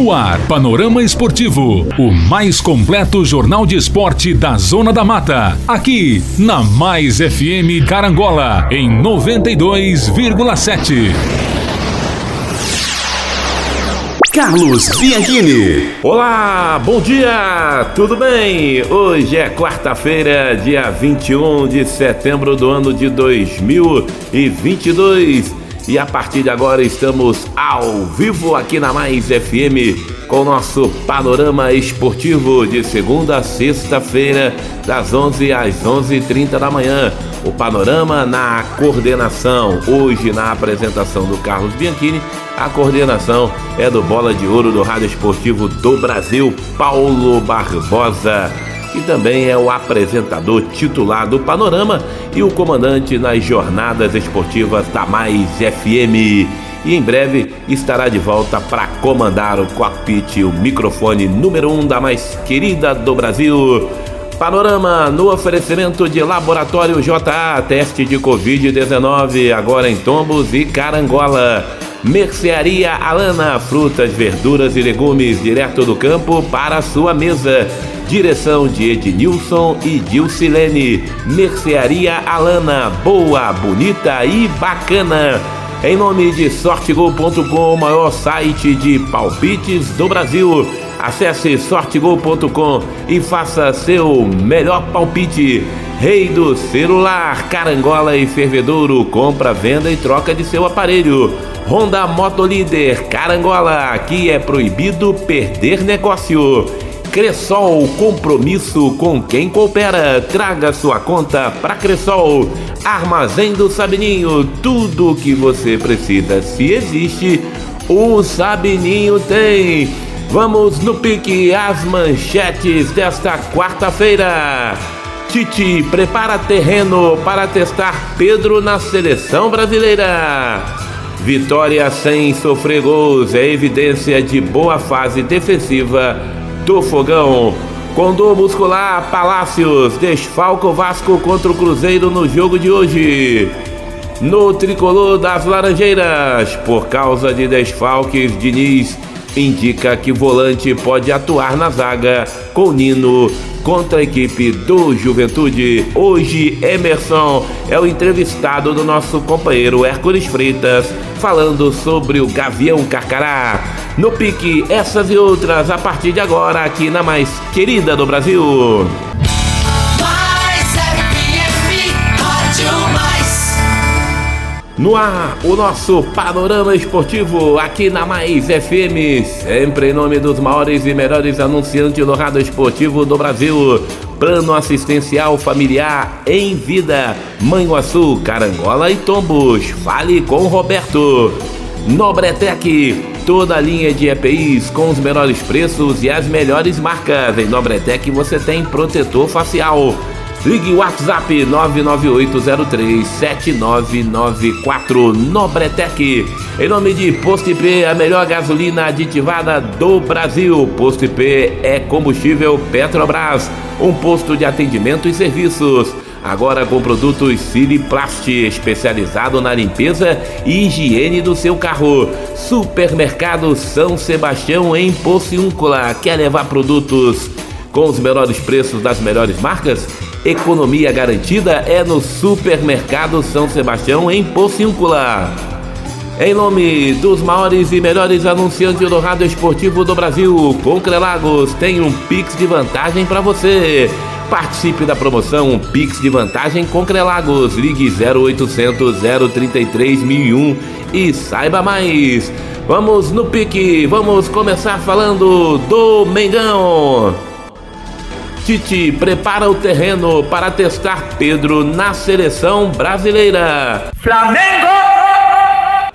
No ar, Panorama Esportivo, o mais completo jornal de esporte da Zona da Mata. Aqui, na Mais FM Carangola, em 92,7. Carlos Bianchini. Olá, bom dia, tudo bem? Hoje é quarta-feira, dia 21 de setembro do ano de 2022 e a partir de agora estamos ao vivo aqui na Mais FM com o nosso panorama esportivo de segunda a sexta-feira, das 11 às 11h30 da manhã. O panorama na coordenação, hoje na apresentação do Carlos Bianchini, a coordenação é do Bola de Ouro do Rádio Esportivo do Brasil, Paulo Barbosa que também é o apresentador titular do Panorama e o comandante nas jornadas esportivas da Mais FM. E em breve estará de volta para comandar o cockpit, o microfone número um da mais querida do Brasil. Panorama no oferecimento de Laboratório JA, teste de Covid-19, agora em Tombos e Carangola. Mercearia Alana, frutas, verduras e legumes direto do campo para a sua mesa. Direção de Ednilson e Dilcilene. Mercearia Alana, boa, bonita e bacana. Em nome de Sortegol.com, maior site de palpites do Brasil. Acesse sortegol.com e faça seu melhor palpite. Rei do celular, carangola e fervedouro, compra, venda e troca de seu aparelho. Honda Motolíder, carangola, aqui é proibido perder negócio. Cressol, compromisso com quem coopera. Traga sua conta para Cressol. Armazém do Sabininho, tudo o que você precisa. Se existe, o Sabininho tem. Vamos no pique as manchetes desta quarta-feira. Tite prepara terreno para testar Pedro na seleção brasileira. Vitória sem sofrer gols é evidência de boa fase defensiva do Fogão. Condor muscular Palácios desfalca o Vasco contra o Cruzeiro no jogo de hoje. No tricolor das Laranjeiras, por causa de desfalques, Diniz indica que volante pode atuar na zaga com Nino contra a equipe do Juventude. Hoje, Emerson é o entrevistado do nosso companheiro Hércules Freitas, falando sobre o Gavião Carcará. No pique, essas e outras a partir de agora, aqui na mais querida do Brasil. No ar, o nosso panorama esportivo aqui na Mais FM, sempre em nome dos maiores e melhores anunciantes do rádio esportivo do Brasil. Plano assistencial familiar em vida, Manhuaçu, Carangola e Tombos. Fale com Roberto. Nobretec, toda a linha de EPIs com os melhores preços e as melhores marcas. Em Nobretec você tem protetor facial Ligue WhatsApp 998037994 Nobretec. Em nome de Posto IP, a melhor gasolina aditivada do Brasil. Posto IP é combustível Petrobras, um posto de atendimento e serviços. Agora com produtos Siliplast, especializado na limpeza e higiene do seu carro. Supermercado São Sebastião em Pociúncula. Quer levar produtos com os melhores preços das melhores marcas? Economia garantida é no Supermercado São Sebastião, em Pociúncula. Em nome dos maiores e melhores anunciantes do rádio esportivo do Brasil, Concrelagos tem um Pix de vantagem para você. Participe da promoção Pix de vantagem Concrelagos. Ligue 0800 033 1001 e saiba mais. Vamos no pique, vamos começar falando do Mengão. Tite prepara o terreno para testar Pedro na seleção brasileira. Flamengo!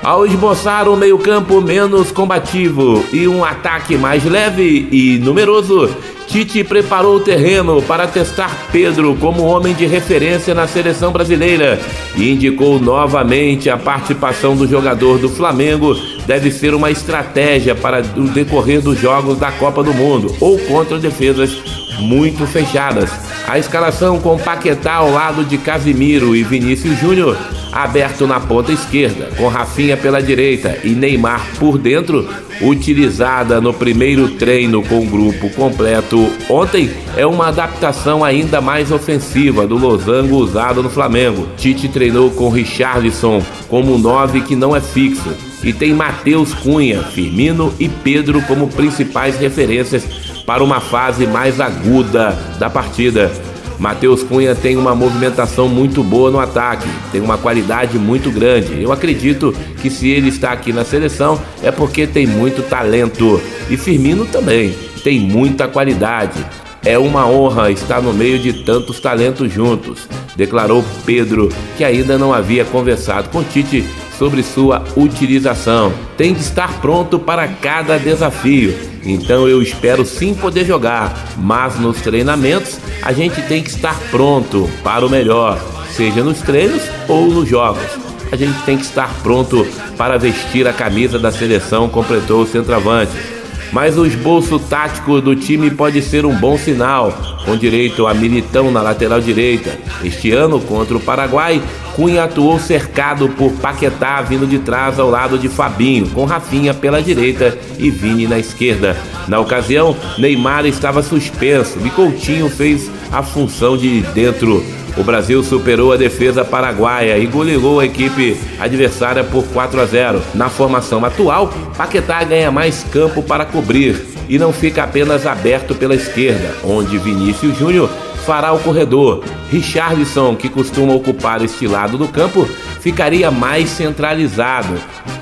Ao esboçar um meio-campo menos combativo e um ataque mais leve e numeroso, Tite preparou o terreno para testar Pedro como homem de referência na seleção brasileira e indicou novamente a participação do jogador do Flamengo deve ser uma estratégia para o decorrer dos jogos da Copa do Mundo ou contra defesas muito fechadas. A escalação com Paquetá ao lado de Casimiro e Vinícius Júnior aberto na ponta esquerda, com Rafinha pela direita e Neymar por dentro, utilizada no primeiro treino com o grupo completo ontem, é uma adaptação ainda mais ofensiva do losango usado no Flamengo. Tite treinou com Richarlison como nove que não é fixo e tem Matheus Cunha, Firmino e Pedro como principais referências para uma fase mais aguda da partida. Matheus Cunha tem uma movimentação muito boa no ataque, tem uma qualidade muito grande. Eu acredito que se ele está aqui na seleção é porque tem muito talento. E Firmino também tem muita qualidade. É uma honra estar no meio de tantos talentos juntos, declarou Pedro, que ainda não havia conversado com Tite sobre sua utilização. Tem de estar pronto para cada desafio. Então eu espero sim poder jogar, mas nos treinamentos a gente tem que estar pronto para o melhor, seja nos treinos ou nos jogos. A gente tem que estar pronto para vestir a camisa da seleção, completou o centroavante. Mas o esboço tático do time pode ser um bom sinal, com direito a Militão na lateral direita. Este ano, contra o Paraguai, Cunha atuou cercado por Paquetá vindo de trás ao lado de Fabinho, com Rafinha pela direita e Vini na esquerda. Na ocasião, Neymar estava suspenso e Coutinho fez a função de dentro. O Brasil superou a defesa paraguaia e goleou a equipe adversária por 4 a 0. Na formação atual, Paquetá ganha mais campo para cobrir e não fica apenas aberto pela esquerda, onde Vinícius Júnior fará o corredor. Richarlison, que costuma ocupar este lado do campo, ficaria mais centralizado,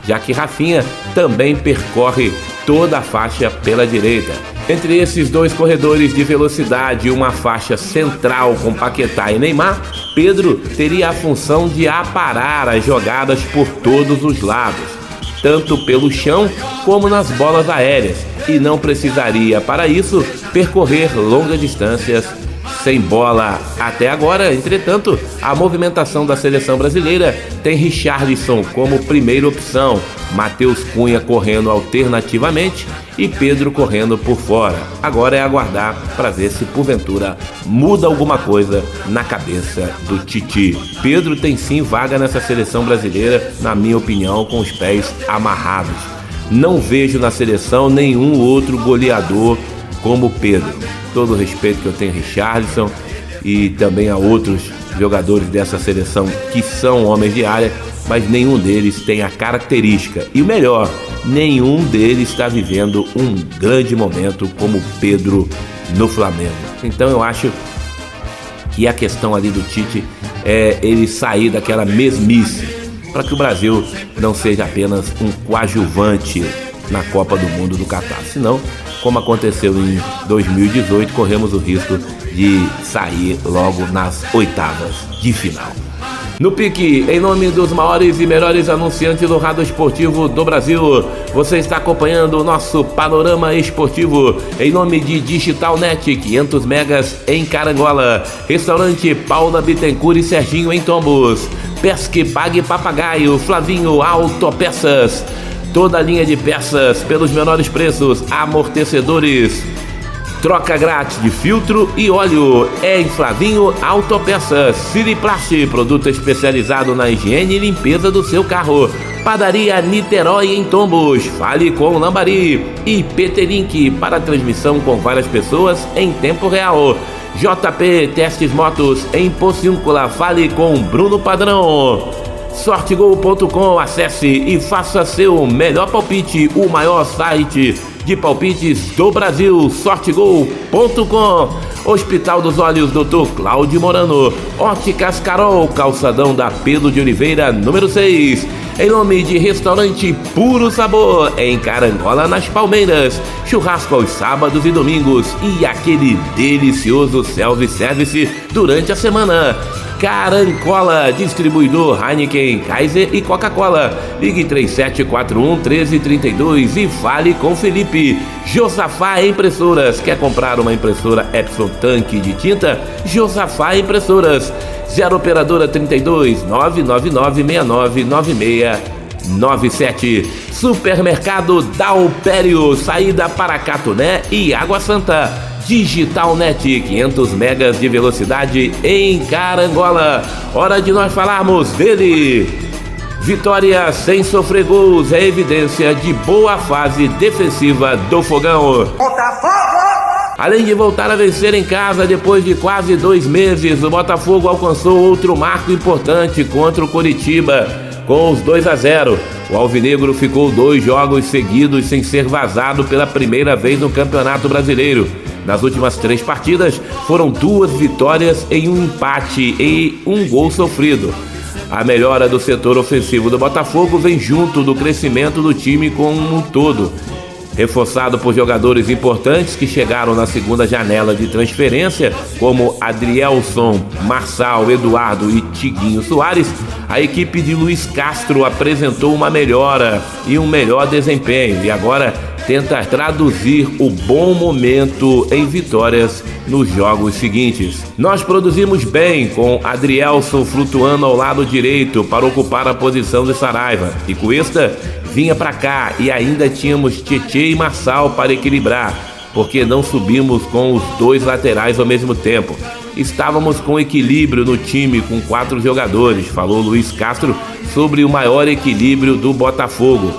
já que Rafinha também percorre toda a faixa pela direita. Entre esses dois corredores de velocidade e uma faixa central com Paquetá e Neymar, Pedro teria a função de aparar as jogadas por todos os lados, tanto pelo chão como nas bolas aéreas, e não precisaria, para isso, percorrer longas distâncias sem bola até agora. Entretanto, a movimentação da seleção brasileira tem Richarlison como primeira opção, Matheus Cunha correndo alternativamente e Pedro correndo por fora. Agora é aguardar para ver se porventura muda alguma coisa na cabeça do Titi. Pedro tem sim vaga nessa seleção brasileira, na minha opinião, com os pés amarrados. Não vejo na seleção nenhum outro goleador como Pedro. Todo o respeito que eu tenho a Richardson e também a outros jogadores dessa seleção que são homens de área, mas nenhum deles tem a característica. E o melhor, nenhum deles está vivendo um grande momento como Pedro no Flamengo. Então eu acho que a questão ali do Tite é ele sair daquela mesmice para que o Brasil não seja apenas um coadjuvante na Copa do Mundo do Catar. Senão, como aconteceu em 2018, corremos o risco de sair logo nas oitavas de final. No pique, em nome dos maiores e melhores anunciantes do rádio esportivo do Brasil, você está acompanhando o nosso panorama esportivo em nome de Digital Net 500 megas em Carangola, Restaurante Paula Bittencourt e Serginho em Tombos, Pesque Pague Papagaio, Flavinho Autopeças, toda a linha de peças pelos menores preços, amortecedores Troca grátis de filtro e óleo. É em Flavinho Autopeças. Siriplast, produto especializado na higiene e limpeza do seu carro. Padaria Niterói em Tombos. Fale com Lambari. E PT-Link para transmissão com várias pessoas em tempo real. JP Testes Motos em Pociúncula. Fale com Bruno Padrão. Sortegol.com, acesse e faça seu melhor palpite, o maior site de palpites do Brasil, sortegol.com. Hospital dos Olhos, Dr. Cláudio Morano. Óticas Carol, calçadão da Pedro de Oliveira, número 6. Em nome de Restaurante Puro Sabor, em Carangola, nas Palmeiras. Churrasco aos sábados e domingos e aquele delicioso self-service durante a semana. Carancola, distribuidor Heineken, Kaiser e Coca-Cola. Ligue 3741 1332 e fale com Felipe. Josafá Impressoras. Quer comprar uma impressora Epson Tanque de tinta? Josafá Impressoras. 0 operadora 32 999 69 96 97. Supermercado Dalpério, saída para Catuné e Água Santa. Digital Net, 500 megas de velocidade em Carangola. Hora de nós falarmos dele. Vitória sem sofrer gols é evidência de boa fase defensiva do Fogão. Além de voltar a vencer em casa depois de quase dois meses, o Botafogo alcançou outro marco importante contra o Coritiba com os 2 a 0. O Alvinegro ficou dois jogos seguidos sem ser vazado pela primeira vez no Campeonato Brasileiro. Nas últimas três partidas, foram duas vitórias em um empate e um gol sofrido. A melhora do setor ofensivo do Botafogo vem junto do crescimento do time como um todo reforçado por jogadores importantes que chegaram na segunda janela de transferência, como Adrielson, Marçal, Eduardo e Tiguinho Soares, a equipe de Luiz Castro apresentou uma melhora e um melhor desempenho e agora tenta traduzir o bom momento em vitórias nos jogos seguintes. Nós produzimos bem com Adrielson flutuando ao lado direito para ocupar a posição de Saraiva e Cuesta vinha para cá e ainda tínhamos Tietê e Marçal para equilibrar, porque não subimos com os dois laterais ao mesmo tempo. Estávamos com equilíbrio no time com quatro jogadores, falou Luiz Castro sobre o maior equilíbrio do Botafogo.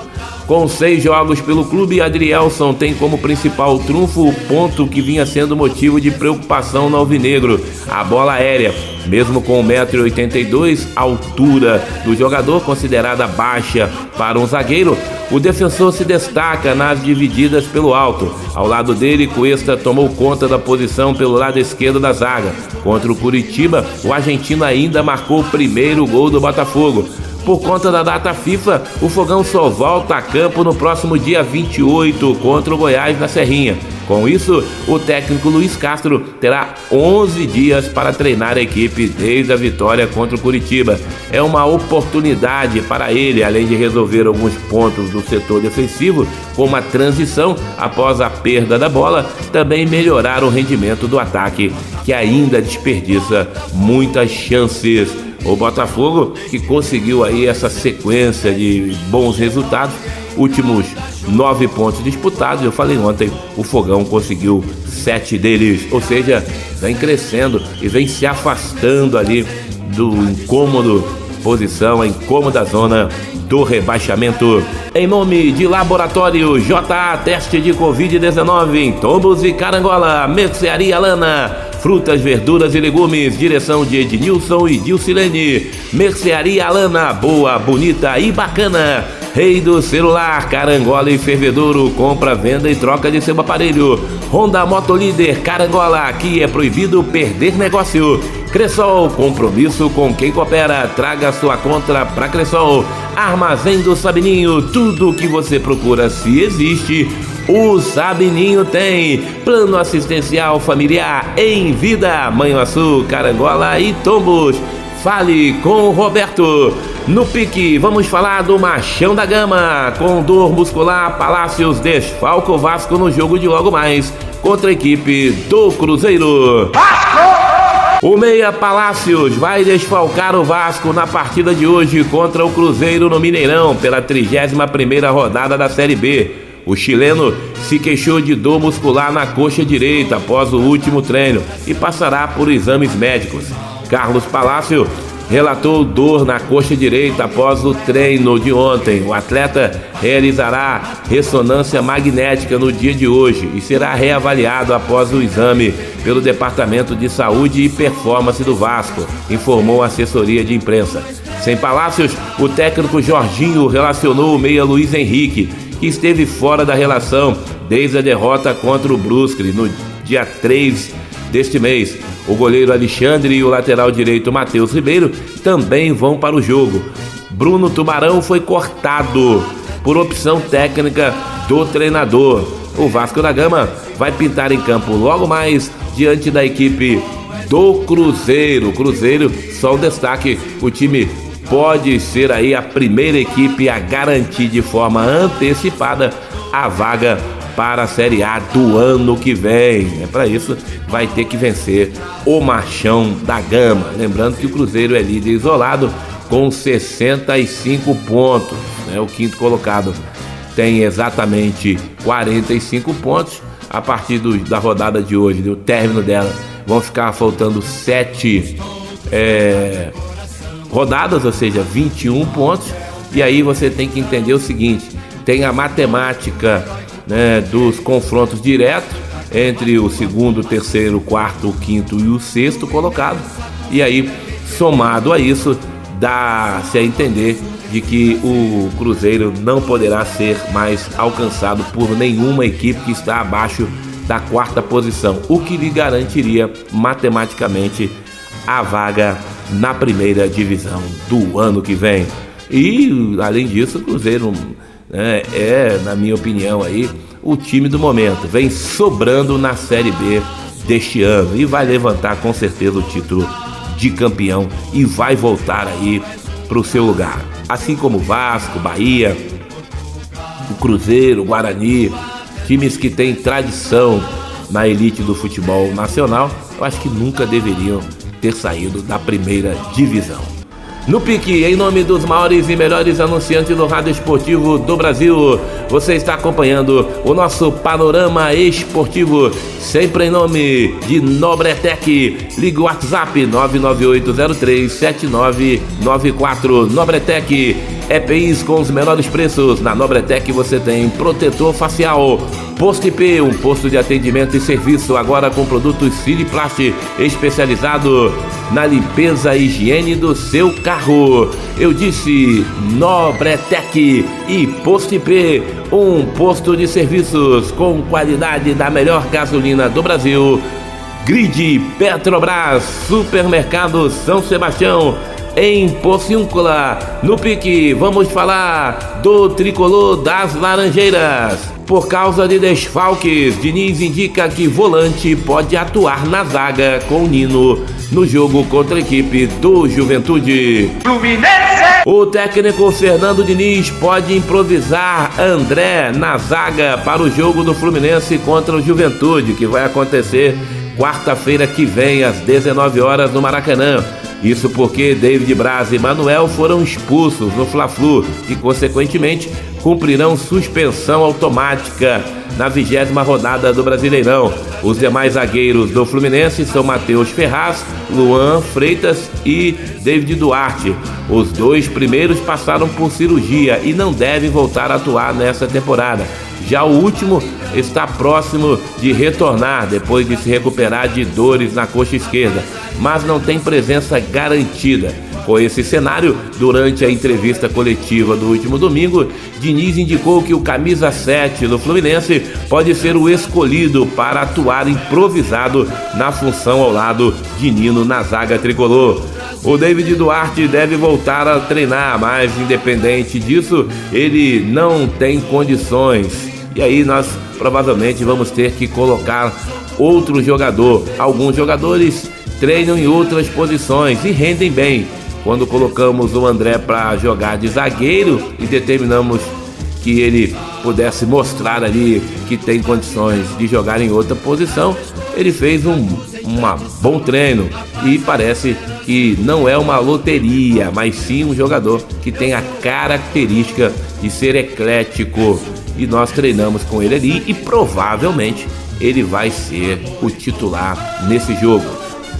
Com seis jogos pelo clube, Adrielson tem como principal trunfo o ponto que vinha sendo motivo de preocupação no Alvinegro, a bola aérea. Mesmo com 1,82m, altura do jogador considerada baixa para um zagueiro, o defensor se destaca nas divididas pelo alto. Ao lado dele, Cuesta tomou conta da posição pelo lado esquerdo da zaga. Contra o Curitiba, o argentino ainda marcou o primeiro gol do Botafogo. Por conta da data FIFA, o Fogão só volta a campo no próximo dia 28 contra o Goiás na Serrinha. Com isso, o técnico Luiz Castro terá 11 dias para treinar a equipe desde a vitória contra o Curitiba. É uma oportunidade para ele, além de resolver alguns pontos do setor defensivo, como a transição após a perda da bola, também melhorar o rendimento do ataque, que ainda desperdiça muitas chances. O Botafogo que conseguiu aí essa sequência de bons resultados, últimos nove pontos disputados. Eu falei ontem, o Fogão conseguiu sete deles, ou seja, vem crescendo e vem se afastando ali do incômodo posição, a incômoda zona do rebaixamento. Em nome de Laboratório JA Teste de Covid-19 em Tombos e Carangola, Mercearia Lana, frutas, verduras e legumes, direção de Ednilson e Dilcilene, Mercearia Lana, boa, bonita e bacana. Rei do celular, Carangola e Fervedouro, compra, venda e troca de seu aparelho. Honda Motolíder, Carangola, aqui é proibido perder negócio. Cressol, compromisso com quem coopera. Traga sua contra para Cressol. Armazém do Sabininho, tudo o que você procura se existe. O Sabininho tem plano assistencial familiar em vida, Manhuaçu, Carangola e Tombos. Fale com o Roberto. No pique, vamos falar do Machão da Gama. Com dor muscular, Palácios desfalca o Vasco no jogo de logo mais contra a equipe do Cruzeiro. Vasco! O Meia Palácios vai desfalcar o Vasco na partida de hoje contra o Cruzeiro no Mineirão pela 31ª rodada da Série B. O chileno se queixou de dor muscular na coxa direita após o último treino e passará por exames médicos. Carlos Palácio relatou dor na coxa direita após o treino de ontem. O atleta realizará ressonância magnética no dia de hoje e será reavaliado após o exame pelo Departamento de Saúde e Performance do Vasco, informou a assessoria de imprensa. Sem Palácios, o técnico Jorginho relacionou o meia Luiz Henrique, que esteve fora da relação desde a derrota contra o Brusque no dia 3 deste mês. O goleiro Alexandre e o lateral direito Matheus Ribeiro também vão para o jogo. Bruno Tubarão foi cortado por opção técnica do treinador. O Vasco da Gama vai pintar em campo logo mais diante da equipe do Cruzeiro. Cruzeiro, só um destaque: o time pode ser aí a primeira equipe a garantir de forma antecipada a vaga para a Série A do ano que vem. É para isso vai ter que vencer o Machão da Gama. Lembrando que o Cruzeiro é líder isolado com 65 pontos. Né? O quinto colocado tem exatamente 45 pontos. A partir do, da rodada de hoje, do término dela, vão ficar faltando sete é, rodadas, ou seja, 21 pontos. E aí você tem que entender o seguinte: tem a matemática né, dos confrontos diretos entre o segundo, terceiro, quarto, quinto e o sexto colocado. E aí, somado a isso, dá-se a entender de que o Cruzeiro não poderá ser mais alcançado por nenhuma equipe que está abaixo da quarta posição, o que lhe garantiria matematicamente a vaga na primeira divisão do ano que vem. E além disso, o Cruzeiro né, é, na minha opinião, aí o time do momento. Vem sobrando na Série B deste ano e vai levantar com certeza o título de campeão e vai voltar aí para o seu lugar. Assim como Vasco, Bahia, o Cruzeiro, o Guarani, times que têm tradição na elite do futebol nacional, eu acho que nunca deveriam ter saído da primeira divisão. No pique, em nome dos maiores e melhores anunciantes do rádio esportivo do Brasil, você está acompanhando o nosso panorama esportivo, sempre em nome de Nobretec. Liga o WhatsApp 998037994. Nobretec, EPIs com os menores preços. Na Nobretec você tem protetor facial Posto IP, um posto de atendimento e serviço agora com produtos Siliplast especializado na limpeza e higiene do seu carro. Eu disse Nobretec e Posto IP, um posto de serviços com qualidade da melhor gasolina do Brasil. Grid Petrobras, Supermercado São Sebastião em Pociúncula. No pique, vamos falar do tricolor das Laranjeiras. Por causa de desfalques, Diniz indica que volante pode atuar na zaga com Nino no jogo contra a equipe do Juventude. Fluminense! O técnico Fernando Diniz pode improvisar André na zaga para o jogo do Fluminense contra o Juventude, que vai acontecer quarta-feira que vem, às 19 horas, no Maracanã. Isso porque David Braz e Manuel foram expulsos no Fla-Flu e, consequentemente, cumprirão suspensão automática na vigésima rodada do Brasileirão. Os demais zagueiros do Fluminense são Matheus Ferraz, Luan Freitas e David Duarte. Os dois primeiros passaram por cirurgia e não devem voltar a atuar nessa temporada. Já o último está próximo de retornar depois de se recuperar de dores na coxa esquerda, mas não tem presença garantida. Com esse cenário, durante a entrevista coletiva do último domingo, Diniz indicou que o camisa 7 do Fluminense pode ser o escolhido para atuar improvisado na função ao lado de Nino na zaga tricolor. O David Duarte deve voltar a treinar, mas independente disso, ele não tem condições. E aí nós provavelmente vamos ter que colocar outro jogador. Alguns jogadores treinam em outras posições e rendem bem. Quando colocamos o André para jogar de zagueiro e determinamos que ele pudesse mostrar ali que tem condições de jogar em outra posição, ele fez um uma bom treino e parece que não é uma loteria, mas sim um jogador que tem a característica de ser eclético. E nós treinamos com ele ali e provavelmente ele vai ser o titular nesse jogo.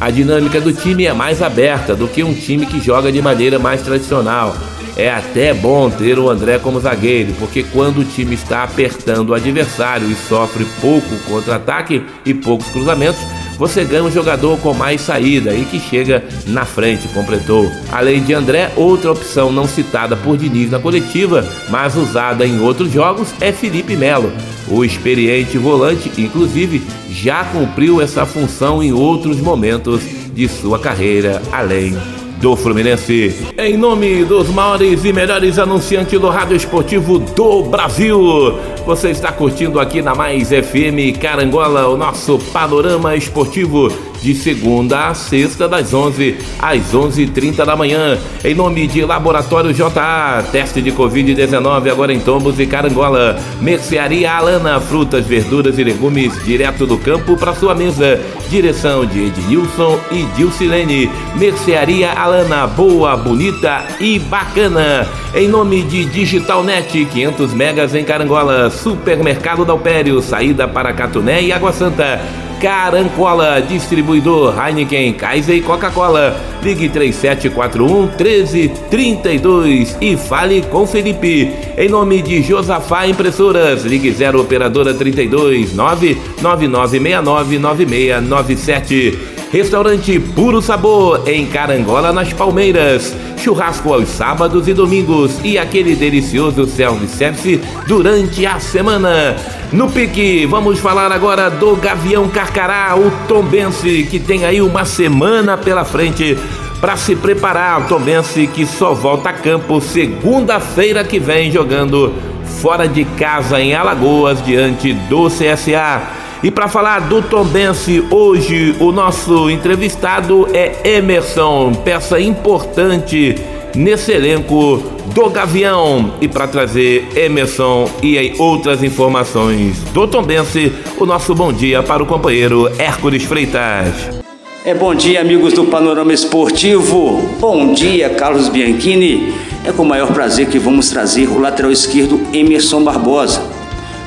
A dinâmica do time é mais aberta do que um time que joga de maneira mais tradicional. É até bom ter o André como zagueiro, porque quando o time está apertando o adversário e sofre pouco contra-ataque e poucos cruzamentos, você ganha um jogador com mais saída e que chega na frente, completou. Além de André, outra opção não citada por Diniz na coletiva, mas usada em outros jogos, é Felipe Melo. O experiente volante, inclusive, já cumpriu essa função em outros momentos de sua carreira, além do Fluminense. Em nome dos maiores e melhores anunciantes do rádio esportivo do Brasil, você está curtindo aqui na Mais FM Carangola o nosso panorama esportivo de segunda a sexta, das 11 às 11h30 da manhã. Em nome de Laboratório JA, teste de Covid-19 agora em Tombos e Carangola. Mercearia Alana, frutas, verduras e legumes direto do campo para sua mesa. Direção de Ednilson e Dilcilene. Mercearia Alana, boa, bonita e bacana. Em nome de Digitalnet, 500 megas em Carangola. Supermercado Dalpério, saída para Catuné e Água Santa. Carancola, distribuidor Heineken, Kaiser e Coca-Cola. Ligue 3741 1332 e fale com Felipe. Em nome de Josafá Impressoras, ligue 0 operadora 32 99969 9697. Restaurante Puro Sabor em Carangola nas Palmeiras churrasco aos sábados e domingos e aquele delicioso self-service durante a semana. No pique, vamos falar agora do Gavião Carcará, o Tombense, que tem aí uma semana pela frente para se preparar. O Tombense que só volta a campo segunda-feira que vem jogando fora de casa em Alagoas diante do CSA. E para falar do Tombense, hoje o nosso entrevistado é Emerson, peça importante nesse elenco do Gavião. E para trazer Emerson e outras informações do Tombense, o nosso bom dia para o companheiro Hércules Freitas. É bom dia, amigos do Panorama Esportivo. Bom dia, Carlos Bianchini. É com o maior prazer que vamos trazer o lateral esquerdo Emerson Barbosa,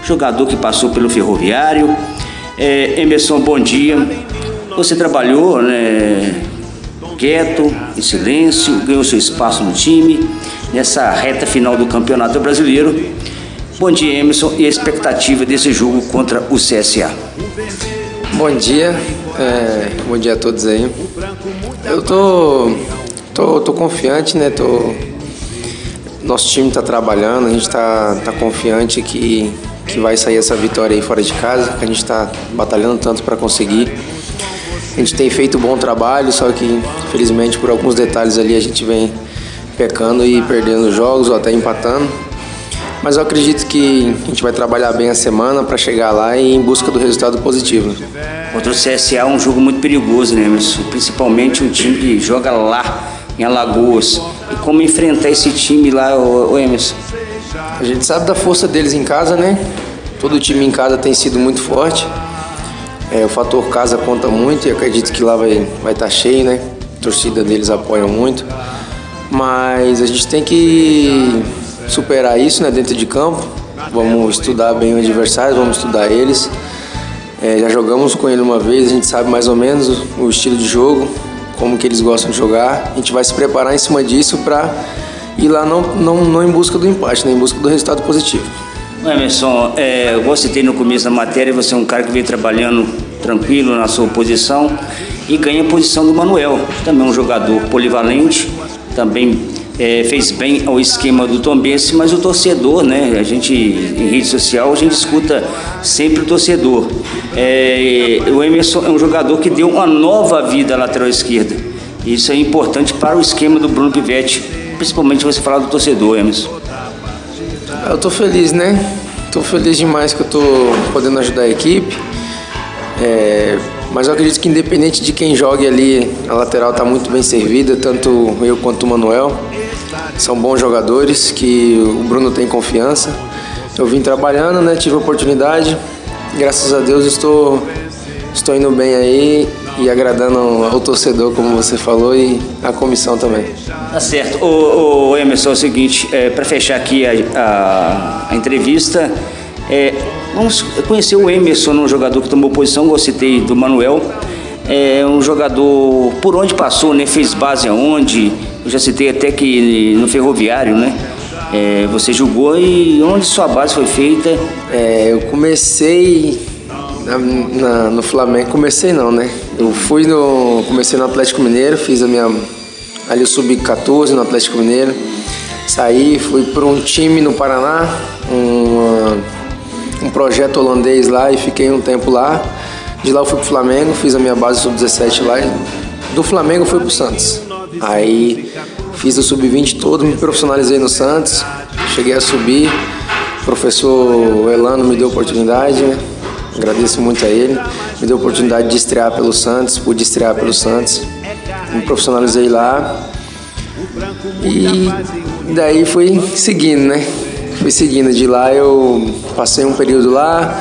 jogador que passou pelo Ferroviário, é, Emerson, bom dia. Você trabalhou né, quieto, em silêncio, ganhou seu espaço no time nessa reta final do Campeonato Brasileiro. Bom dia, Emerson, e a expectativa desse jogo contra o CSA. Bom dia, é, bom dia a todos aí. Eu tô, tô, tô confiante, né? Tô, nosso time está trabalhando, a gente está tá confiante que que vai sair essa vitória aí fora de casa, que a gente está batalhando tanto para conseguir. A gente tem feito um bom trabalho, só que infelizmente por alguns detalhes ali a gente vem pecando e perdendo jogos ou até empatando. Mas eu acredito que a gente vai trabalhar bem a semana para chegar lá e em busca do resultado positivo. Contra o CSA é um jogo muito perigoso, né, Emerson? Principalmente um time que joga lá em Alagoas. E como enfrentar esse time lá, o Emerson? A gente sabe da força deles em casa, né? Todo time em casa tem sido muito forte. É, o fator casa conta muito e acredito que lá vai estar vai tá cheio, né? A torcida deles apoia muito. Mas a gente tem que superar isso né, dentro de campo. Vamos estudar bem o adversário, vamos estudar eles. É, já jogamos com ele uma vez, a gente sabe mais ou menos o, o estilo de jogo, como que eles gostam de jogar. A gente vai se preparar em cima disso para e lá não, não, não em busca do empate, né, em busca do resultado positivo. Emerson, é, eu citei no começo da matéria, você é um cara que vem trabalhando tranquilo na sua posição e ganha a posição do Manuel, também um jogador polivalente, também é, fez bem ao esquema do Tombense, mas o torcedor, né? A gente em rede social a gente escuta sempre o torcedor. É, o Emerson é um jogador que deu uma nova vida à lateral esquerda. Isso é importante para o esquema do Bruno Pivetti principalmente você falar do torcedor, Emerson. Eu tô feliz, né? Tô feliz demais que eu tô podendo ajudar a equipe. É, mas eu acredito que independente de quem jogue ali, a lateral está muito bem servida, tanto eu quanto o Manuel. São bons jogadores que o Bruno tem confiança. Eu vim trabalhando, né? Tive a oportunidade. Graças a Deus estou estou indo bem aí e agradando ao torcedor, como você falou, e a comissão também. Tá certo. O, o Emerson, é o seguinte, é, para fechar aqui a, a, a entrevista, é, vamos conhecer o Emerson, um jogador que tomou posição, eu citei do Manuel, é um jogador por onde passou, né? Fez base aonde, eu já citei até que no Ferroviário, né? É, você jogou e onde sua base foi feita? É, eu comecei na, na, no Flamengo, comecei não, né? Eu fui no. Comecei no Atlético Mineiro, fiz a minha. Ali o Sub-14 no Atlético Mineiro. Saí, fui para um time no Paraná, um, um projeto holandês lá e fiquei um tempo lá. De lá eu fui pro Flamengo, fiz a minha base Sub-17 lá. Do Flamengo fui pro Santos. Aí fiz o Sub-20 todo, me profissionalizei no Santos, cheguei a subir. O professor Elano me deu oportunidade, né? Agradeço muito a ele. Me deu a oportunidade de estrear pelo Santos, pude estrear pelo Santos. Me profissionalizei lá. E daí fui seguindo, né? Fui seguindo. De lá eu passei um período lá,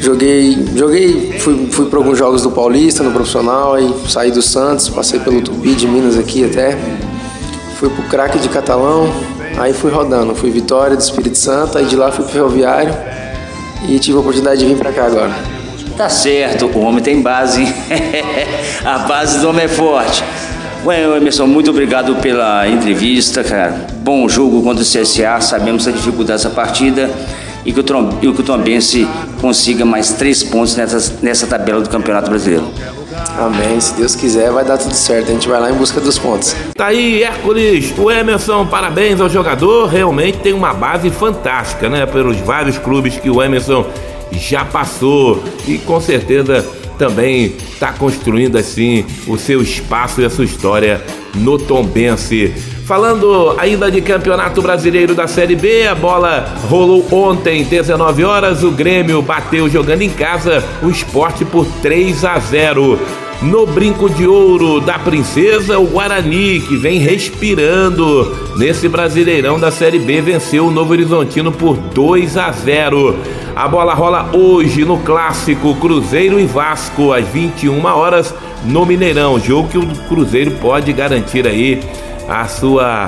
joguei, joguei, fui, fui para alguns jogos do Paulista no profissional, aí saí do Santos, passei pelo Tupi de Minas aqui até. Fui pro craque de Catalão, aí fui rodando, fui Vitória do Espírito Santo, aí de lá fui pro Ferroviário e tive a oportunidade de vir para cá agora. Tá certo, o homem tem base. a base do homem é forte. Ué, Emerson, muito obrigado pela entrevista, cara. Bom jogo contra o CSA, sabemos a dificuldade dessa partida e que o, Tom, e que o Tombense consiga mais três pontos nessa, nessa tabela do Campeonato Brasileiro. Amém. Se Deus quiser, vai dar tudo certo. A gente vai lá em busca dos pontos. Tá aí, Hércules. O Emerson, parabéns ao jogador. Realmente tem uma base fantástica, né? Pelos vários clubes que o Emerson já passou. E com certeza também está construindo assim o seu espaço e a sua história no Tombense. Falando ainda de Campeonato Brasileiro da Série B, a bola rolou ontem, 19 horas, o Grêmio bateu jogando em casa o esporte por 3 a 0. No brinco de ouro da princesa, o Guarani, que vem respirando nesse Brasileirão da Série B, venceu o Novo Horizontino por 2 a 0. A bola rola hoje no clássico Cruzeiro e Vasco às 21 horas no Mineirão, jogo que o Cruzeiro pode garantir aí a sua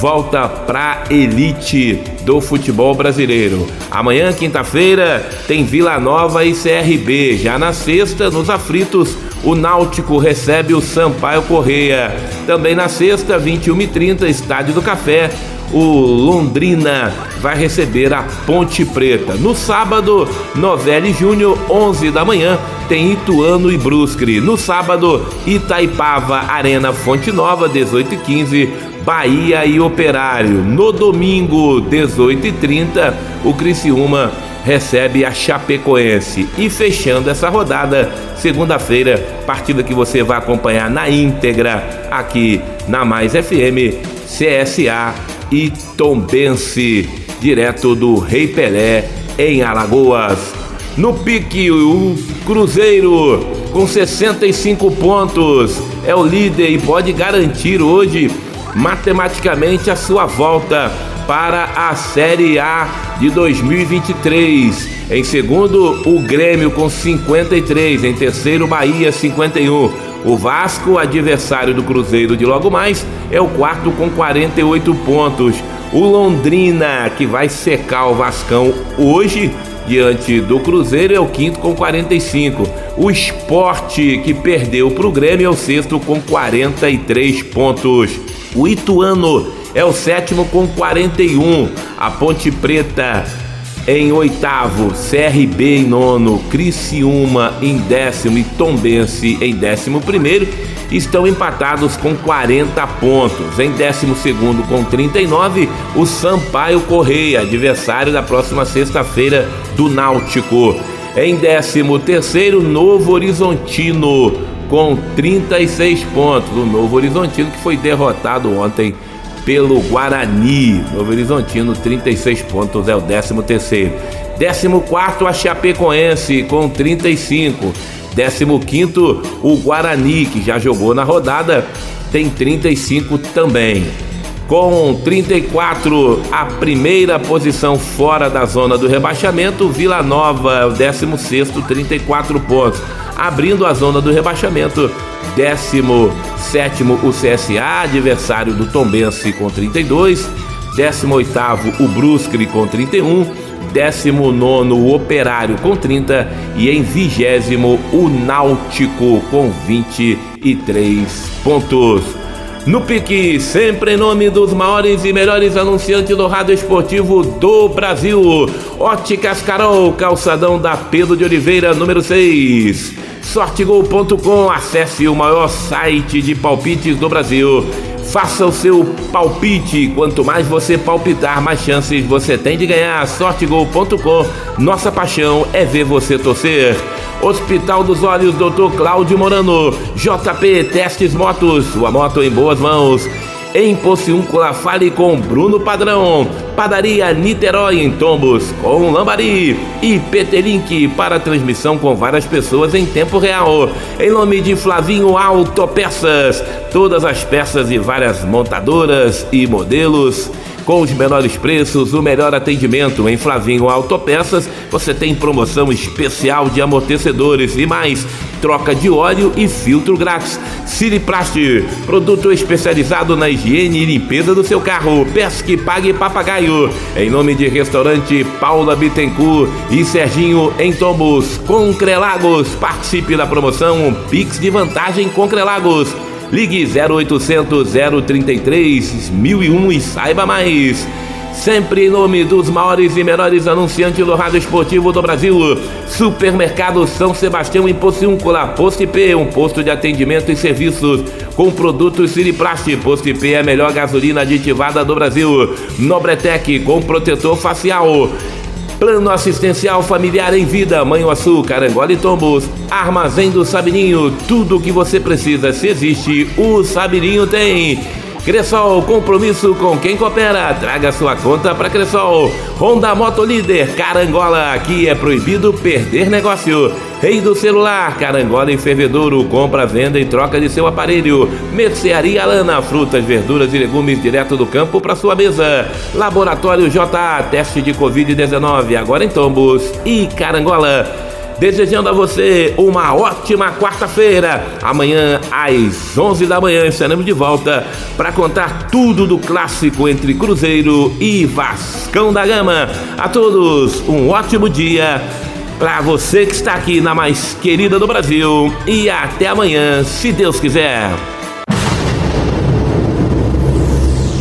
volta para elite do futebol brasileiro. Amanhã, quinta-feira, tem Vila Nova e CRB. Já na sexta, nos aflitos, o Náutico recebe o Sampaio Correia. Também na sexta, 21h30, Estádio do Café, o Londrina vai receber a Ponte Preta. No sábado, Novelli Júnior, 11 da manhã, tem Ituano e Brusque. No sábado, Itaipava, Arena Fonte Nova, 18 e 15, Bahia e Operário. No domingo, 18 e 30, o Criciúma recebe a Chapecoense. E fechando essa rodada, segunda-feira, partida que você vai acompanhar na íntegra aqui na Mais FM, CSA e Tombense, direto do Rei Pelé em Alagoas. No pique, o Cruzeiro com 65 pontos é o líder e pode garantir hoje matematicamente a sua volta para a Série A de 2023. Em segundo, o Grêmio com 53, em terceiro, Bahia 51. O Vasco, adversário do Cruzeiro de logo mais, é o quarto com 48 pontos. O Londrina, que vai secar o Vascão hoje, diante do Cruzeiro, é o quinto com 45. O Esporte, que perdeu para o Grêmio, é o sexto com 43 pontos. O Ituano é o sétimo com 41. A Ponte Preta em oitavo, CRB em nono, Criciúma em décimo e Tombense em décimo primeiro estão empatados com 40 pontos. Em décimo segundo com 39, o Sampaio Correia, adversário da próxima sexta-feira do Náutico. Em décimo terceiro, Novo Horizontino com 36 pontos. O Novo Horizontino que foi derrotado ontem pelo Guarani. Novo Horizontino, 36 pontos, é o 13 terceiro. 14 a Chapecoense com 35. 15 o Guarani, que já jogou na rodada, tem 35 também. Com 34, a primeira posição fora da zona do rebaixamento, Vila Nova é o 16, 34 pontos. Abrindo a zona do rebaixamento, 17 o CSA, adversário do Tombense com 32, 18 o Brusque com 31, 19 o Operário com 30 e em 20 o Náutico com 23 pontos. No pique, sempre em nome dos maiores e melhores anunciantes do rádio esportivo do Brasil. Óticas Carol, calçadão da Pedro de Oliveira, número 6. Sortegol.com, acesse o maior site de palpites do Brasil. Faça o seu palpite. Quanto mais você palpitar, mais chances você tem de ganhar. Sortegol.com. Nossa paixão é ver você torcer. Hospital dos Olhos, Dr. Cláudio Morano. JP Testes Motos. Sua moto em boas mãos. Em Pociúncula, fale com Bruno Padrão. Padaria Niterói em Tombos, com Lambari. E PT-Link para transmissão com várias pessoas em tempo real. Em nome de Flavinho Autopeças. Todas as peças e várias montadoras e modelos com os menores preços, o melhor atendimento em Flavinho Autopeças, você tem promoção especial de amortecedores e mais, troca de óleo e filtro grátis. Siriplast, produto especializado na higiene e limpeza do seu carro. Pesque, pague papagaio. Em nome de restaurante Paula Bittencourt e Serginho em Tombos, Concrelagos. Participe da promoção Pix de vantagem Concrelagos. Ligue 0800 033 1001 e saiba mais. Sempre em nome dos maiores e melhores anunciantes do rádio esportivo do Brasil. Supermercado São Sebastião em Pociúncula, Posto IP, um posto de atendimento e serviços com produtos Siriplast. Posto IP é a melhor gasolina aditivada do Brasil. Nobretec com protetor facial. Plano assistencial familiar em vida, Manhuaçu, Carangola e Tombos. Armazém do Sabininho, tudo o que você precisa, se existe, o Sabininho tem. Cressol, compromisso com quem coopera. Traga sua conta para Cressol. Honda Moto Líder, Carangola. Aqui é proibido perder negócio. Rei do celular, Carangola em Fervedouro. Compra, venda e troca de seu aparelho. Mercearia Alana, frutas, verduras e legumes direto do campo para sua mesa. Laboratório JA, teste de Covid-19, agora em Tombos e Carangola desejando a você uma ótima quarta-feira. Amanhã, às 11 da manhã, estaremos de volta para contar tudo do clássico entre Cruzeiro e Vascão da Gama. A todos, um ótimo dia. Para você que está aqui na mais querida do Brasil e até amanhã, se Deus quiser.